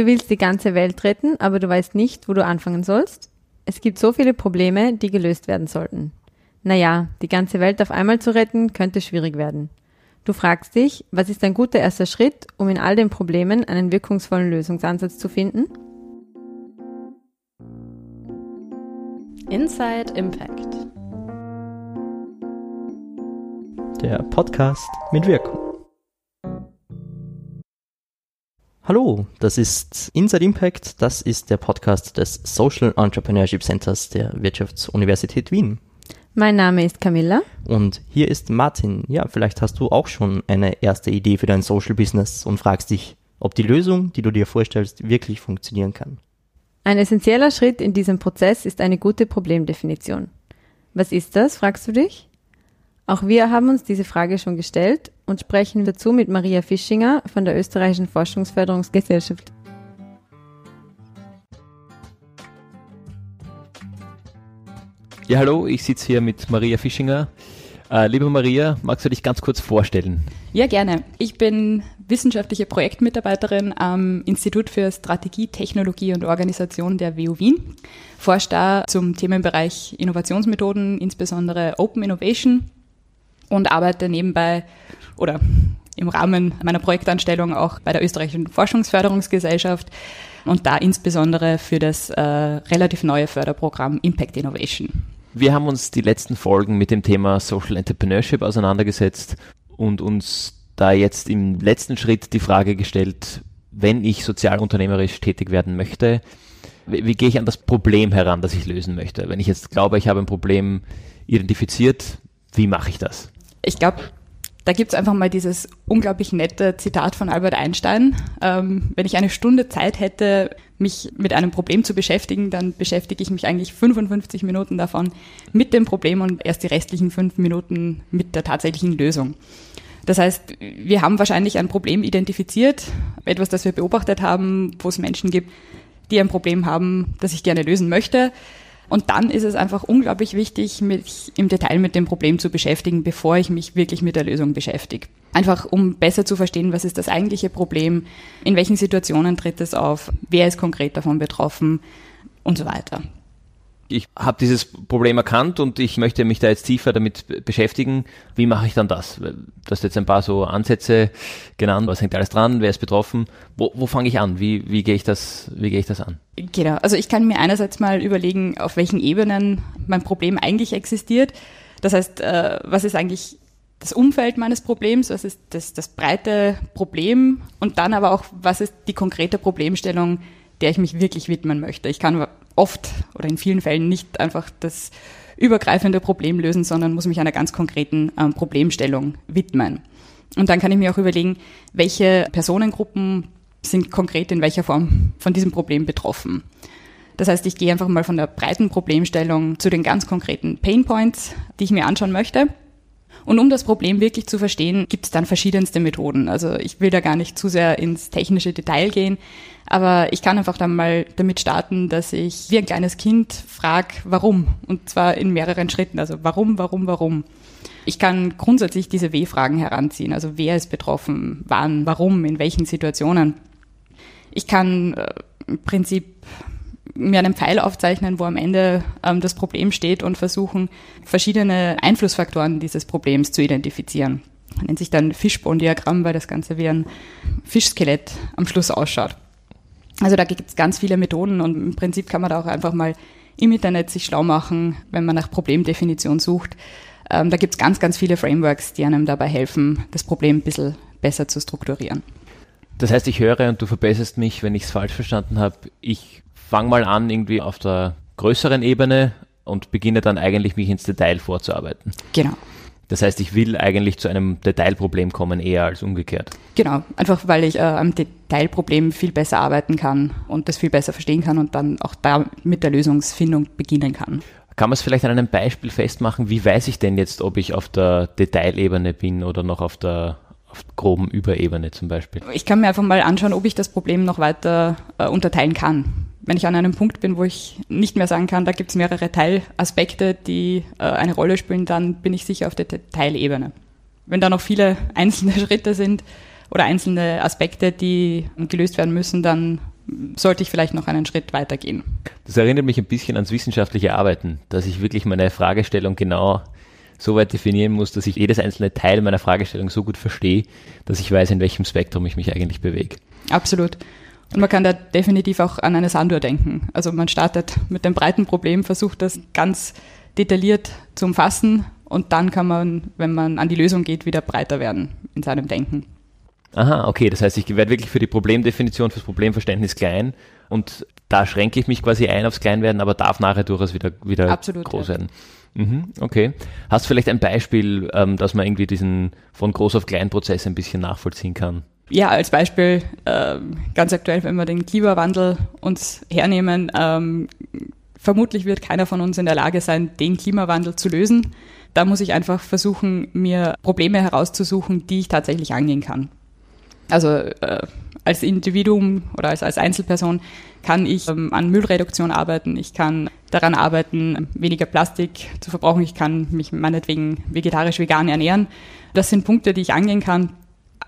Du willst die ganze Welt retten, aber du weißt nicht, wo du anfangen sollst? Es gibt so viele Probleme, die gelöst werden sollten. Naja, die ganze Welt auf einmal zu retten, könnte schwierig werden. Du fragst dich, was ist ein guter erster Schritt, um in all den Problemen einen wirkungsvollen Lösungsansatz zu finden? Inside Impact. Der Podcast mit Wirkung. Hallo, das ist Inside Impact, das ist der Podcast des Social Entrepreneurship Centers der Wirtschaftsuniversität Wien. Mein Name ist Camilla. Und hier ist Martin. Ja, vielleicht hast du auch schon eine erste Idee für dein Social Business und fragst dich, ob die Lösung, die du dir vorstellst, wirklich funktionieren kann. Ein essentieller Schritt in diesem Prozess ist eine gute Problemdefinition. Was ist das, fragst du dich? Auch wir haben uns diese Frage schon gestellt und sprechen dazu mit Maria Fischinger von der Österreichischen Forschungsförderungsgesellschaft. Ja, hallo, ich sitze hier mit Maria Fischinger. Äh, liebe Maria, magst du dich ganz kurz vorstellen? Ja, gerne. Ich bin wissenschaftliche Projektmitarbeiterin am Institut für Strategie, Technologie und Organisation der WU Wien. Forsche da zum Themenbereich Innovationsmethoden, insbesondere Open Innovation und arbeite nebenbei oder im Rahmen meiner Projektanstellung auch bei der österreichischen Forschungsförderungsgesellschaft und da insbesondere für das äh, relativ neue Förderprogramm Impact Innovation. Wir haben uns die letzten Folgen mit dem Thema Social Entrepreneurship auseinandergesetzt und uns da jetzt im letzten Schritt die Frage gestellt, wenn ich sozialunternehmerisch tätig werden möchte, wie, wie gehe ich an das Problem heran, das ich lösen möchte? Wenn ich jetzt glaube, ich habe ein Problem identifiziert, wie mache ich das? Ich glaube, da gibt es einfach mal dieses unglaublich nette Zitat von Albert Einstein. Ähm, wenn ich eine Stunde Zeit hätte, mich mit einem Problem zu beschäftigen, dann beschäftige ich mich eigentlich 55 Minuten davon mit dem Problem und erst die restlichen fünf Minuten mit der tatsächlichen Lösung. Das heißt, wir haben wahrscheinlich ein Problem identifiziert, etwas, das wir beobachtet haben, wo es Menschen gibt, die ein Problem haben, das ich gerne lösen möchte. Und dann ist es einfach unglaublich wichtig, mich im Detail mit dem Problem zu beschäftigen, bevor ich mich wirklich mit der Lösung beschäftige. Einfach um besser zu verstehen, was ist das eigentliche Problem, in welchen Situationen tritt es auf, wer ist konkret davon betroffen und so weiter ich habe dieses Problem erkannt und ich möchte mich da jetzt tiefer damit beschäftigen. Wie mache ich dann das? Du hast jetzt ein paar so Ansätze genannt. Was hängt alles dran? Wer ist betroffen? Wo, wo fange ich an? Wie, wie gehe ich das, ich das an? Genau. Also ich kann mir einerseits mal überlegen, auf welchen Ebenen mein Problem eigentlich existiert. Das heißt, äh, was ist eigentlich das Umfeld meines Problems? Was ist das, das breite Problem? Und dann aber auch, was ist die konkrete Problemstellung, der ich mich wirklich widmen möchte? Ich kann oft oder in vielen Fällen nicht einfach das übergreifende Problem lösen, sondern muss mich einer ganz konkreten ähm, Problemstellung widmen. Und dann kann ich mir auch überlegen, welche Personengruppen sind konkret in welcher Form von diesem Problem betroffen. Das heißt, ich gehe einfach mal von der breiten Problemstellung zu den ganz konkreten Pain Points, die ich mir anschauen möchte und um das Problem wirklich zu verstehen, gibt es dann verschiedenste Methoden. Also ich will da gar nicht zu sehr ins technische Detail gehen, aber ich kann einfach dann mal damit starten, dass ich wie ein kleines Kind frage, warum. Und zwar in mehreren Schritten. Also warum, warum, warum. Ich kann grundsätzlich diese W-Fragen heranziehen. Also wer ist betroffen, wann, warum, in welchen Situationen. Ich kann äh, im Prinzip mir einen Pfeil aufzeichnen, wo am Ende ähm, das Problem steht und versuchen, verschiedene Einflussfaktoren dieses Problems zu identifizieren. Das nennt sich dann Fishbone-Diagramm, weil das Ganze wie ein Fischskelett am Schluss ausschaut. Also da gibt es ganz viele Methoden und im Prinzip kann man da auch einfach mal im Internet sich schlau machen, wenn man nach Problemdefinition sucht. Ähm, da gibt es ganz, ganz viele Frameworks, die einem dabei helfen, das Problem ein bisschen besser zu strukturieren. Das heißt, ich höre und du verbesserst mich, wenn ich es falsch verstanden habe. Ich fange mal an irgendwie auf der größeren Ebene und beginne dann eigentlich mich ins Detail vorzuarbeiten. Genau. Das heißt, ich will eigentlich zu einem Detailproblem kommen, eher als umgekehrt. Genau, einfach weil ich äh, am Detailproblem viel besser arbeiten kann und das viel besser verstehen kann und dann auch da mit der Lösungsfindung beginnen kann. Kann man es vielleicht an einem Beispiel festmachen? Wie weiß ich denn jetzt, ob ich auf der Detailebene bin oder noch auf der auf groben Überebene zum Beispiel? Ich kann mir einfach mal anschauen, ob ich das Problem noch weiter äh, unterteilen kann wenn ich an einem Punkt bin, wo ich nicht mehr sagen kann, da gibt es mehrere Teilaspekte, die äh, eine Rolle spielen, dann bin ich sicher auf der Teilebene. Wenn da noch viele einzelne Schritte sind oder einzelne Aspekte, die gelöst werden müssen, dann sollte ich vielleicht noch einen Schritt weitergehen. Das erinnert mich ein bisschen ans wissenschaftliche Arbeiten, dass ich wirklich meine Fragestellung genau so weit definieren muss, dass ich jedes einzelne Teil meiner Fragestellung so gut verstehe, dass ich weiß, in welchem Spektrum ich mich eigentlich bewege. Absolut. Und man kann da definitiv auch an eine Sanduhr denken. Also man startet mit dem breiten Problem, versucht das ganz detailliert zu umfassen und dann kann man, wenn man an die Lösung geht, wieder breiter werden in seinem Denken. Aha, okay, das heißt, ich werde wirklich für die Problemdefinition, fürs Problemverständnis klein und da schränke ich mich quasi ein aufs Kleinwerden, aber darf nachher durchaus wieder, wieder Absolut, groß ja. werden. Mhm, okay. Hast du vielleicht ein Beispiel, ähm, dass man irgendwie diesen von groß auf klein Prozess ein bisschen nachvollziehen kann? Ja, als Beispiel ähm, ganz aktuell, wenn wir den Klimawandel uns hernehmen, ähm, vermutlich wird keiner von uns in der Lage sein, den Klimawandel zu lösen. Da muss ich einfach versuchen, mir Probleme herauszusuchen, die ich tatsächlich angehen kann. Also äh, als Individuum oder als, als Einzelperson kann ich ähm, an Müllreduktion arbeiten, ich kann daran arbeiten, weniger Plastik zu verbrauchen, ich kann mich meinetwegen vegetarisch-vegan ernähren. Das sind Punkte, die ich angehen kann,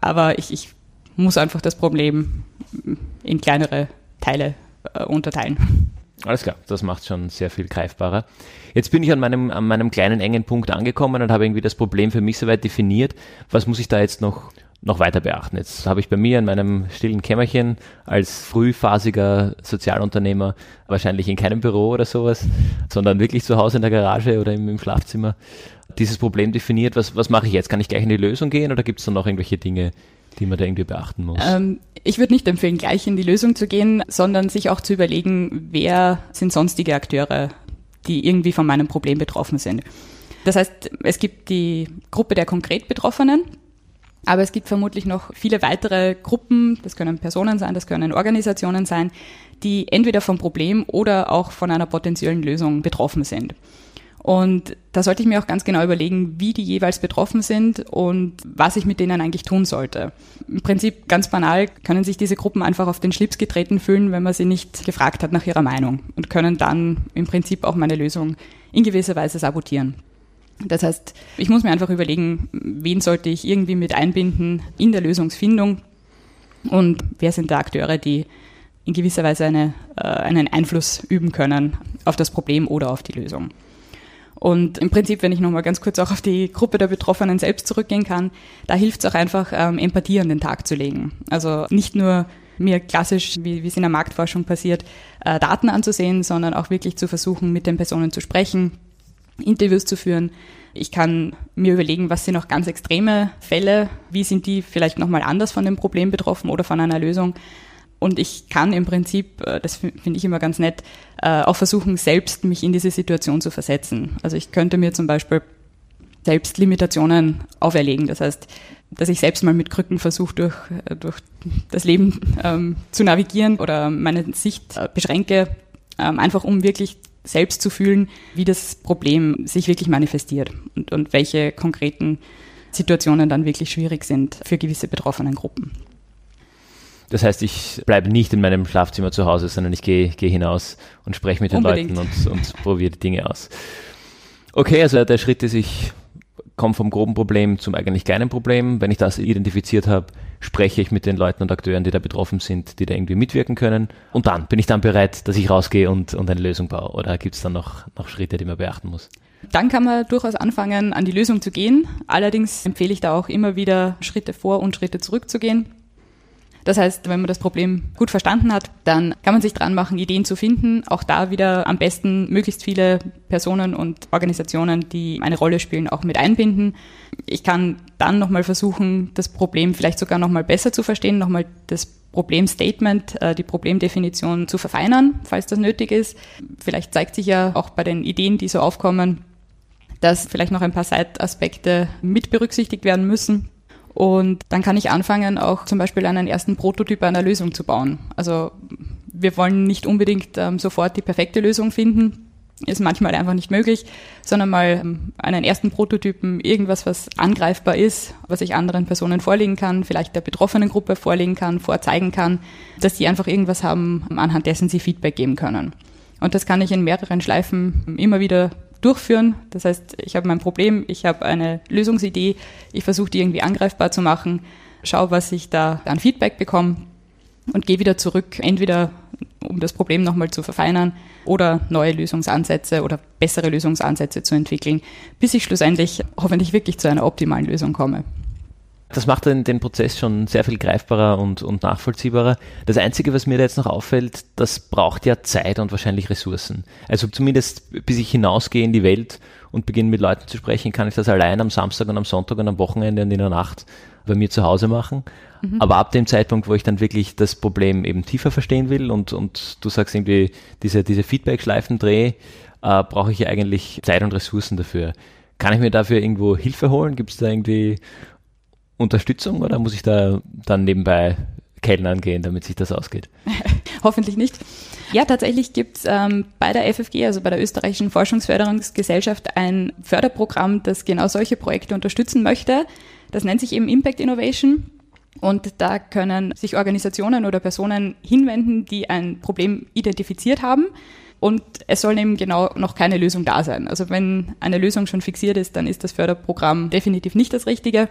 aber ich, ich muss einfach das Problem in kleinere Teile äh, unterteilen. Alles klar, das macht schon sehr viel greifbarer. Jetzt bin ich an meinem, an meinem kleinen engen Punkt angekommen und habe irgendwie das Problem für mich soweit definiert. Was muss ich da jetzt noch, noch weiter beachten? Jetzt habe ich bei mir in meinem stillen Kämmerchen als frühphasiger Sozialunternehmer wahrscheinlich in keinem Büro oder sowas, sondern wirklich zu Hause in der Garage oder im, im Schlafzimmer dieses Problem definiert. Was, was mache ich jetzt? Kann ich gleich in die Lösung gehen oder gibt es da noch irgendwelche Dinge, die man da irgendwie beachten muss? Ähm, ich würde nicht empfehlen, gleich in die Lösung zu gehen, sondern sich auch zu überlegen, wer sind sonstige Akteure, die irgendwie von meinem Problem betroffen sind. Das heißt, es gibt die Gruppe der konkret Betroffenen, aber es gibt vermutlich noch viele weitere Gruppen, das können Personen sein, das können Organisationen sein, die entweder vom Problem oder auch von einer potenziellen Lösung betroffen sind. Und da sollte ich mir auch ganz genau überlegen, wie die jeweils betroffen sind und was ich mit denen eigentlich tun sollte. Im Prinzip ganz banal können sich diese Gruppen einfach auf den Schlips getreten fühlen, wenn man sie nicht gefragt hat nach ihrer Meinung und können dann im Prinzip auch meine Lösung in gewisser Weise sabotieren. Das heißt, ich muss mir einfach überlegen, wen sollte ich irgendwie mit einbinden in der Lösungsfindung und wer sind da Akteure, die in gewisser Weise eine, äh, einen Einfluss üben können auf das Problem oder auf die Lösung. Und im Prinzip, wenn ich nochmal ganz kurz auch auf die Gruppe der Betroffenen selbst zurückgehen kann, da hilft es auch einfach, ähm, Empathie an den Tag zu legen. Also nicht nur mir klassisch, wie, es in der Marktforschung passiert, äh, Daten anzusehen, sondern auch wirklich zu versuchen, mit den Personen zu sprechen, Interviews zu führen. Ich kann mir überlegen, was sind auch ganz extreme Fälle, wie sind die vielleicht nochmal anders von dem Problem betroffen oder von einer Lösung. Und ich kann im Prinzip, äh, das finde ich immer ganz nett, äh, auch versuchen, selbst mich in diese Situation zu versetzen. Also ich könnte mir zum Beispiel selbst Limitationen auferlegen. Das heißt, dass ich selbst mal mit Krücken versuche, durch, äh, durch das Leben ähm, zu navigieren oder meine Sicht äh, beschränke, ähm, einfach um wirklich selbst zu fühlen, wie das Problem sich wirklich manifestiert und, und welche konkreten Situationen dann wirklich schwierig sind für gewisse betroffenen Gruppen. Das heißt, ich bleibe nicht in meinem Schlafzimmer zu Hause, sondern ich gehe, gehe hinaus und spreche mit den Unbedingt. Leuten und, und probiere die Dinge aus. Okay, also der Schritt ist, ich komme vom groben Problem zum eigentlich kleinen Problem. Wenn ich das identifiziert habe, spreche ich mit den Leuten und Akteuren, die da betroffen sind, die da irgendwie mitwirken können. Und dann bin ich dann bereit, dass ich rausgehe und, und eine Lösung baue. Oder gibt es dann noch, noch Schritte, die man beachten muss? Dann kann man durchaus anfangen, an die Lösung zu gehen. Allerdings empfehle ich da auch immer wieder Schritte vor und Schritte zurück zu gehen. Das heißt, wenn man das Problem gut verstanden hat, dann kann man sich dran machen, Ideen zu finden. Auch da wieder am besten möglichst viele Personen und Organisationen, die eine Rolle spielen, auch mit einbinden. Ich kann dann nochmal versuchen, das Problem vielleicht sogar nochmal besser zu verstehen, nochmal das Problemstatement, äh, die Problemdefinition zu verfeinern, falls das nötig ist. Vielleicht zeigt sich ja auch bei den Ideen, die so aufkommen, dass vielleicht noch ein paar Seitaspekte mit berücksichtigt werden müssen. Und dann kann ich anfangen, auch zum Beispiel einen ersten Prototyp einer Lösung zu bauen. Also wir wollen nicht unbedingt ähm, sofort die perfekte Lösung finden, ist manchmal einfach nicht möglich, sondern mal ähm, einen ersten Prototypen, irgendwas, was angreifbar ist, was ich anderen Personen vorlegen kann, vielleicht der betroffenen Gruppe vorlegen kann, vorzeigen kann, dass die einfach irgendwas haben, anhand dessen sie Feedback geben können. Und das kann ich in mehreren Schleifen immer wieder durchführen. Das heißt, ich habe mein Problem, ich habe eine Lösungsidee, ich versuche die irgendwie angreifbar zu machen, schaue, was ich da an Feedback bekomme und gehe wieder zurück, entweder um das Problem nochmal zu verfeinern oder neue Lösungsansätze oder bessere Lösungsansätze zu entwickeln, bis ich schlussendlich hoffentlich wirklich zu einer optimalen Lösung komme. Das macht den, den Prozess schon sehr viel greifbarer und, und nachvollziehbarer. Das Einzige, was mir da jetzt noch auffällt, das braucht ja Zeit und wahrscheinlich Ressourcen. Also zumindest bis ich hinausgehe in die Welt und beginne mit Leuten zu sprechen, kann ich das allein am Samstag und am Sonntag und am Wochenende und in der Nacht bei mir zu Hause machen. Mhm. Aber ab dem Zeitpunkt, wo ich dann wirklich das Problem eben tiefer verstehen will und, und du sagst irgendwie, diese, diese Feedback-Schleifen drehe, äh, brauche ich ja eigentlich Zeit und Ressourcen dafür. Kann ich mir dafür irgendwo Hilfe holen? Gibt es da irgendwie Unterstützung oder muss ich da dann nebenbei Kellnern gehen, damit sich das ausgeht? Hoffentlich nicht. Ja, tatsächlich gibt es ähm, bei der FFG, also bei der Österreichischen Forschungsförderungsgesellschaft, ein Förderprogramm, das genau solche Projekte unterstützen möchte. Das nennt sich eben Impact Innovation. Und da können sich Organisationen oder Personen hinwenden, die ein Problem identifiziert haben. Und es soll eben genau noch keine Lösung da sein. Also wenn eine Lösung schon fixiert ist, dann ist das Förderprogramm definitiv nicht das Richtige.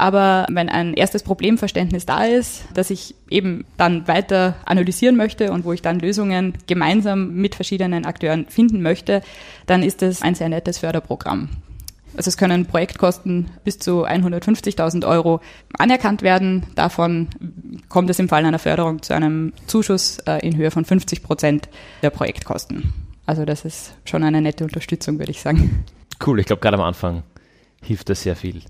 Aber wenn ein erstes Problemverständnis da ist, das ich eben dann weiter analysieren möchte und wo ich dann Lösungen gemeinsam mit verschiedenen Akteuren finden möchte, dann ist es ein sehr nettes Förderprogramm. Also es können Projektkosten bis zu 150.000 Euro anerkannt werden. Davon kommt es im Fall einer Förderung zu einem Zuschuss äh, in Höhe von 50 Prozent der Projektkosten. Also das ist schon eine nette Unterstützung, würde ich sagen. Cool, ich glaube gerade am Anfang hilft das sehr viel.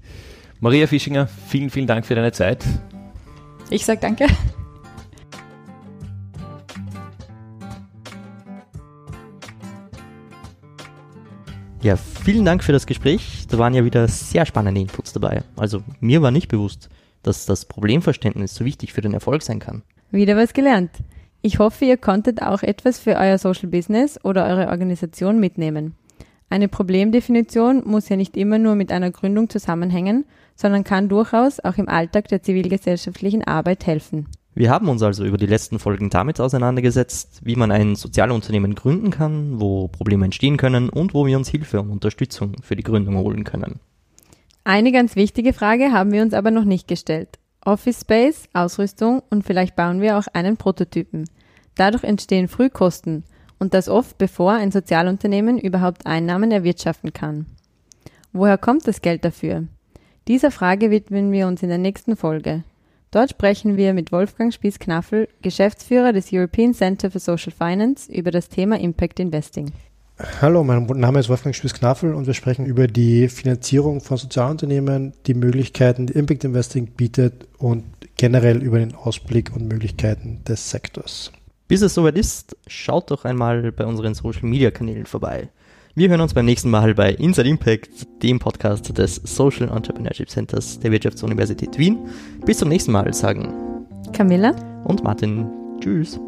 Maria Fischinger, vielen, vielen Dank für deine Zeit. Ich sage danke. Ja, vielen Dank für das Gespräch. Da waren ja wieder sehr spannende Inputs dabei. Also mir war nicht bewusst, dass das Problemverständnis so wichtig für den Erfolg sein kann. Wieder was gelernt. Ich hoffe, ihr konntet auch etwas für euer Social Business oder eure Organisation mitnehmen. Eine Problemdefinition muss ja nicht immer nur mit einer Gründung zusammenhängen, sondern kann durchaus auch im Alltag der zivilgesellschaftlichen Arbeit helfen. Wir haben uns also über die letzten Folgen damit auseinandergesetzt, wie man ein Sozialunternehmen gründen kann, wo Probleme entstehen können und wo wir uns Hilfe und Unterstützung für die Gründung holen können. Eine ganz wichtige Frage haben wir uns aber noch nicht gestellt. Office Space, Ausrüstung und vielleicht bauen wir auch einen Prototypen. Dadurch entstehen Frühkosten und das oft bevor ein Sozialunternehmen überhaupt Einnahmen erwirtschaften kann. Woher kommt das Geld dafür? Dieser Frage widmen wir uns in der nächsten Folge. Dort sprechen wir mit Wolfgang Spieß-Knaffel, Geschäftsführer des European Center for Social Finance, über das Thema Impact Investing. Hallo, mein Name ist Wolfgang Spieß-Knaffel und wir sprechen über die Finanzierung von Sozialunternehmen, die Möglichkeiten, die Impact Investing bietet und generell über den Ausblick und Möglichkeiten des Sektors. Bis es soweit ist, schaut doch einmal bei unseren Social Media Kanälen vorbei. Wir hören uns beim nächsten Mal bei Inside Impact, dem Podcast des Social Entrepreneurship Centers der Wirtschaftsuniversität Wien. Bis zum nächsten Mal sagen Camilla und Martin. Tschüss.